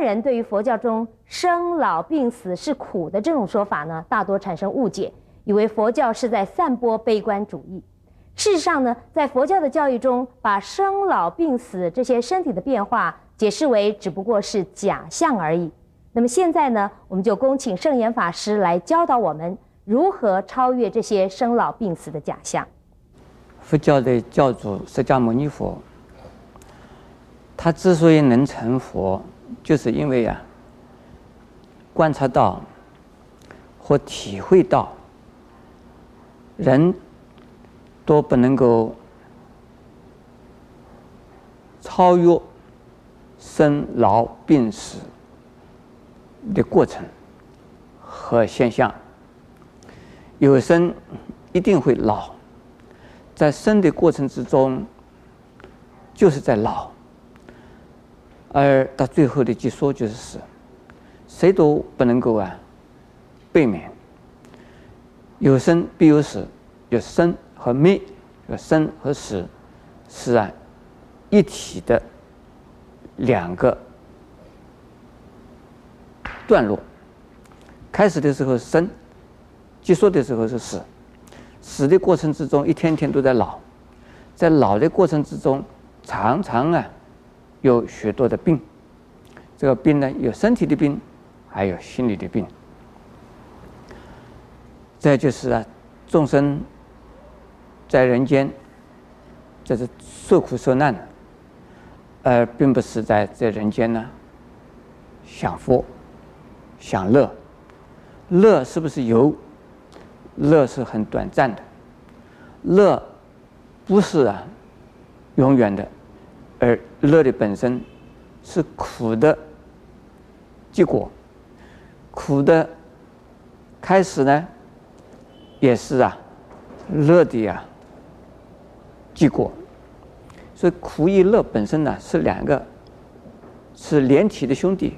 人对于佛教中生老病死是苦的这种说法呢，大多产生误解，以为佛教是在散播悲观主义。事实上呢，在佛教的教育中，把生老病死这些身体的变化解释为只不过是假象而已。那么现在呢，我们就恭请圣严法师来教导我们如何超越这些生老病死的假象。佛教的教主释迦牟尼佛，他之所以能成佛，就是因为啊，观察到或体会到人。都不能够超越生老病死的过程和现象。有生一定会老，在生的过程之中就是在老，而到最后的结束就是死，谁都不能够啊避免。有生必有死，有生。和灭，有生和死，是啊，一体的两个段落。开始的时候生，结束的时候是死。死的过程之中，一天天都在老，在老的过程之中，常常啊有许多的病。这个病呢，有身体的病，还有心理的病。再就是啊，众生。在人间，这是受苦受难，而并不是在在人间呢享福、享乐。乐是不是有？乐是很短暂的，乐不是啊永远的，而乐的本身是苦的结果，苦的开始呢，也是啊乐的呀。结果，所以苦与乐本身呢是两个，是连体的兄弟，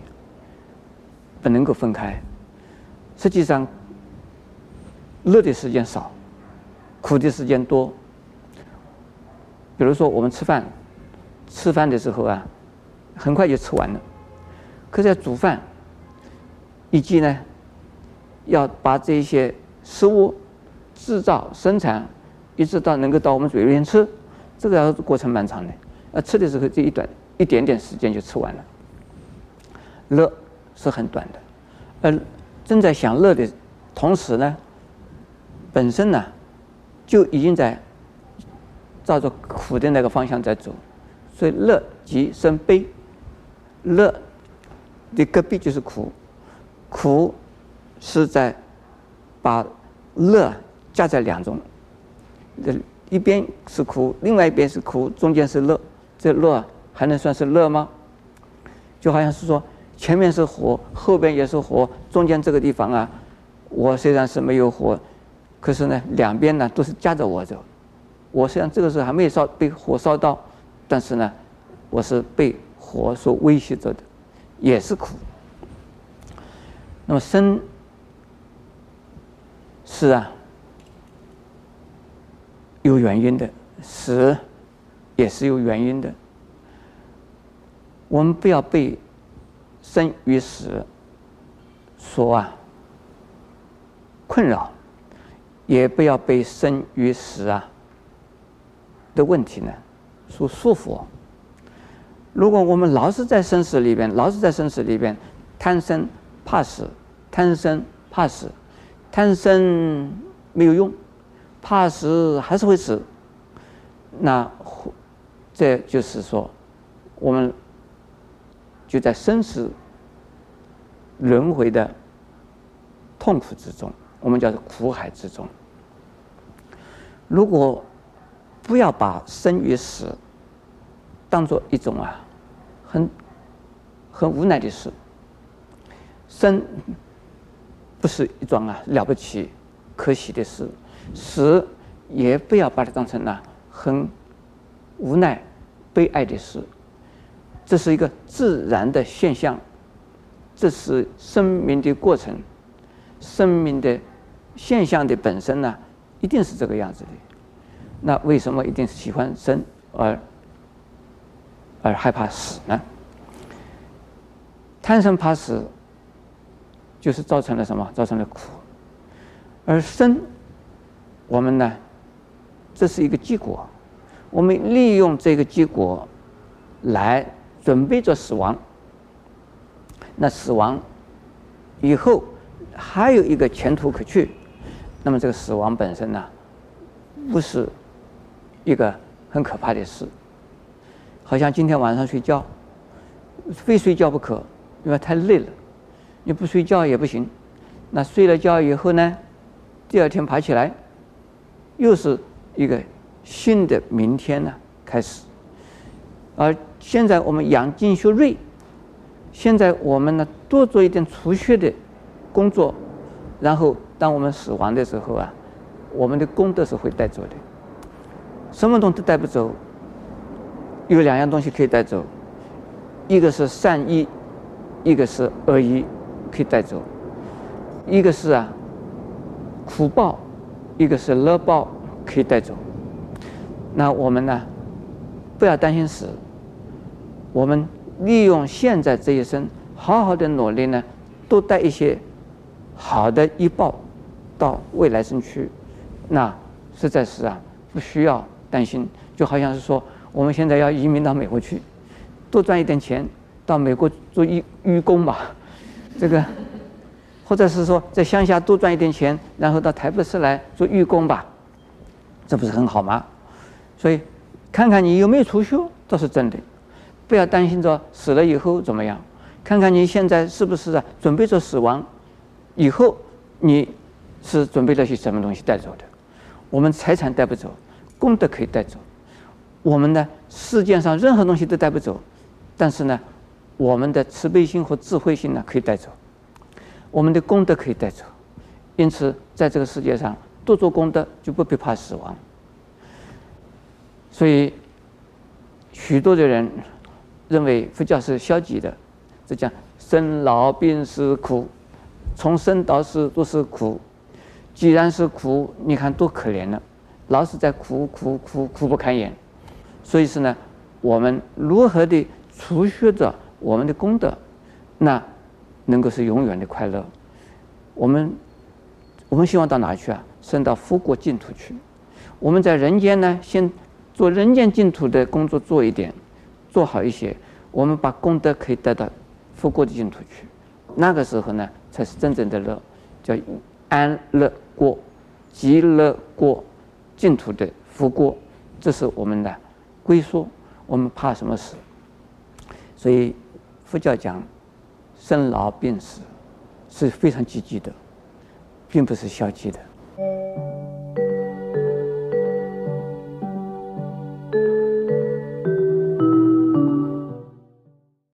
不能够分开。实际上，乐的时间少，苦的时间多。比如说我们吃饭，吃饭的时候啊，很快就吃完了。可是要煮饭，以及呢，要把这些食物制造生产。一直到能够到我们嘴里面吃，这个要过程蛮长的。呃，吃的时候这一短一点点时间就吃完了。乐是很短的，而正在享乐的同时呢，本身呢就已经在照着苦的那个方向在走，所以乐即生悲，乐的隔壁就是苦，苦是在把乐加在两种。这一边是苦，另外一边是苦，中间是乐，这乐还能算是乐吗？就好像是说，前面是火，后边也是火，中间这个地方啊，我虽然是没有火，可是呢，两边呢都是夹着我走。我虽然这个时候还没有烧被火烧到，但是呢，我是被火所威胁着的，也是苦。那么生是啊。有原因的，死也是有原因的。我们不要被生与死所啊困扰，也不要被生与死啊的问题呢所束缚。如果我们老是在生死里边，老是在生死里边贪生怕死，贪生怕死，贪生没有用。怕死还是会死，那这就是说，我们就在生死轮回的痛苦之中，我们叫做苦海之中。如果不要把生与死当做一种啊很很无奈的事，生不是一桩啊了不起可喜的事。死也不要把它当成了很无奈、悲哀的事，这是一个自然的现象，这是生命的过程，生命的现象的本身呢，一定是这个样子的。那为什么一定是喜欢生而而害怕死呢？贪生怕死，就是造成了什么？造成了苦。而生，我们呢，这是一个结果，我们利用这个结果来准备着死亡。那死亡以后还有一个前途可去，那么这个死亡本身呢，不是一个很可怕的事。好像今天晚上睡觉，非睡觉不可，因为太累了。你不睡觉也不行。那睡了觉以后呢，第二天爬起来，又是一个新的明天呢开始。而现在我们养精蓄锐，现在我们呢多做一点储蓄的工作，然后当我们死亡的时候啊，我们的功德是会带走的，什么东西都带不走。有两样东西可以带走，一个是善意，一个是恶意，可以带走；一个是啊苦报，一个是乐报，可以带走。那我们呢，不要担心死，我们利用现在这一生，好好的努力呢，多带一些好的益报到未来生去，那实在是啊不需要担心，就好像是说。我们现在要移民到美国去，多赚一点钱，到美国做义义工吧，这个，或者是说在乡下多赚一点钱，然后到台北市来做义工吧，这不是很好吗？所以，看看你有没有储蓄，这是真的，不要担心着死了以后怎么样，看看你现在是不是准备着死亡，以后你是准备了些什么东西带走的？我们财产带不走，功德可以带走。我们呢，世界上任何东西都带不走，但是呢，我们的慈悲心和智慧心呢可以带走，我们的功德可以带走，因此在这个世界上多做功德就不必怕死亡。所以，许多的人认为佛教是消极的，这讲生老病死苦，从生到死都是苦，既然是苦，你看多可怜呢，老是在苦苦苦苦不堪言。所以是呢，我们如何的储蓄着我们的功德，那能够是永远的快乐。我们我们希望到哪去啊？升到佛国净土去。我们在人间呢，先做人间净土的工作做一点，做好一些，我们把功德可以带到佛国的净土去。那个时候呢，才是真正的乐，叫安乐国、极乐国、净土的福国。这是我们的。归宿，我们怕什么死？所以佛教讲生老病死是非常积极的，并不是消极的。